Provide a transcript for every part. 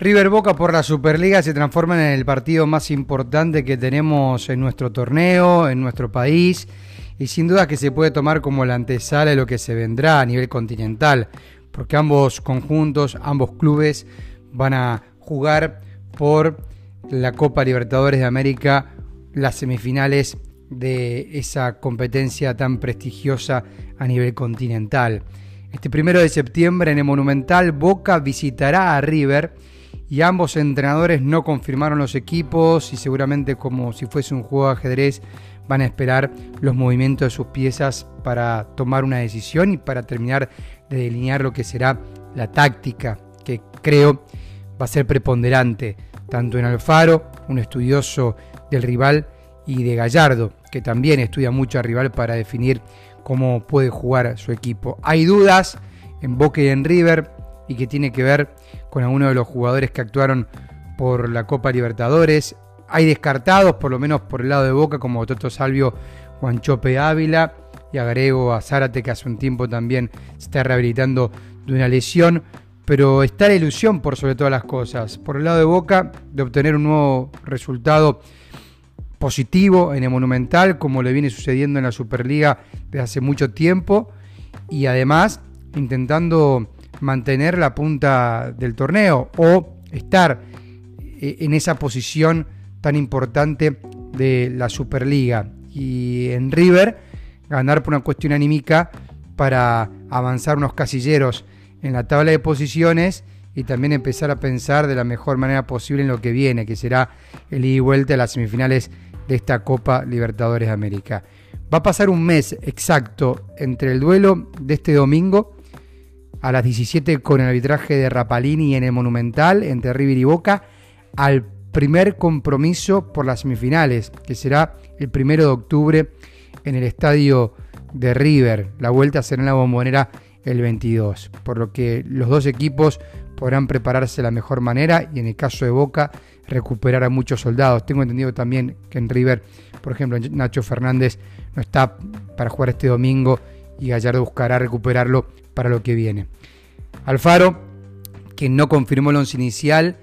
River Boca por la Superliga se transforma en el partido más importante que tenemos en nuestro torneo, en nuestro país, y sin duda que se puede tomar como la antesala de lo que se vendrá a nivel continental, porque ambos conjuntos, ambos clubes van a jugar por la Copa Libertadores de América, las semifinales de esa competencia tan prestigiosa a nivel continental. Este primero de septiembre en el Monumental, Boca visitará a River y ambos entrenadores no confirmaron los equipos y seguramente como si fuese un juego de ajedrez van a esperar los movimientos de sus piezas para tomar una decisión y para terminar de delinear lo que será la táctica que creo va a ser preponderante tanto en Alfaro, un estudioso del rival, y de Gallardo, que también estudia mucho al rival para definir cómo puede jugar su equipo. Hay dudas en Boca y en River y que tiene que ver con algunos de los jugadores que actuaron por la Copa Libertadores. Hay descartados, por lo menos por el lado de Boca, como Toto Salvio, Juan Chope Ávila, y agrego a Zárate, que hace un tiempo también se está rehabilitando de una lesión. Pero está la ilusión por sobre todas las cosas. Por el lado de Boca, de obtener un nuevo resultado positivo en el Monumental, como le viene sucediendo en la Superliga desde hace mucho tiempo. Y además, intentando mantener la punta del torneo o estar eh, en esa posición tan importante de la Superliga. Y en River, ganar por una cuestión anímica para avanzar unos casilleros en la tabla de posiciones y también empezar a pensar de la mejor manera posible en lo que viene, que será el ida y vuelta a las semifinales de esta Copa Libertadores de América. Va a pasar un mes exacto entre el duelo de este domingo a las 17 con el arbitraje de Rapalini en el Monumental entre River y Boca al primer compromiso por las semifinales, que será el primero de octubre en el estadio de River. La vuelta será en la bombonera el 22, por lo que los dos equipos podrán prepararse de la mejor manera y en el caso de Boca recuperar a muchos soldados. Tengo entendido también que en River, por ejemplo, Nacho Fernández no está para jugar este domingo y Gallardo buscará recuperarlo para lo que viene. Alfaro, que no confirmó el once inicial,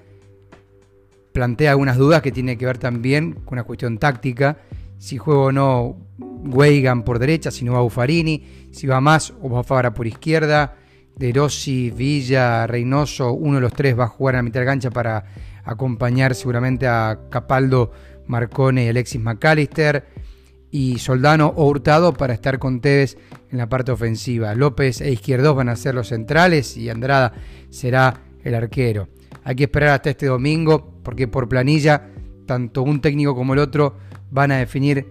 plantea algunas dudas que tiene que ver también con una cuestión táctica, si juega o no Weigan por derecha, si no va Buffarini, si va más o va Fabra por izquierda, De Rossi, Villa, Reynoso, uno de los tres va a jugar a la mitad de cancha para acompañar seguramente a Capaldo, Marcone y Alexis McAllister y Soldano o Hurtado para estar con Tevez en la parte ofensiva. López e Izquierdos van a ser los centrales y Andrada será el arquero. Hay que esperar hasta este domingo porque por planilla tanto un técnico como el otro van a definir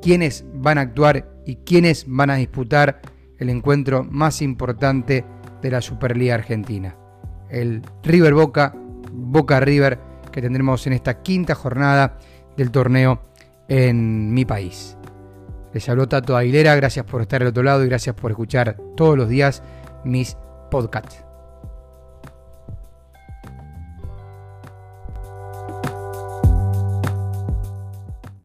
quiénes van a actuar y quiénes van a disputar el encuentro más importante de la Superliga Argentina. El River Boca, Boca River que tendremos en esta quinta jornada del torneo en mi país. Les habló Tato Aguilera, gracias por estar al otro lado y gracias por escuchar todos los días mis podcasts.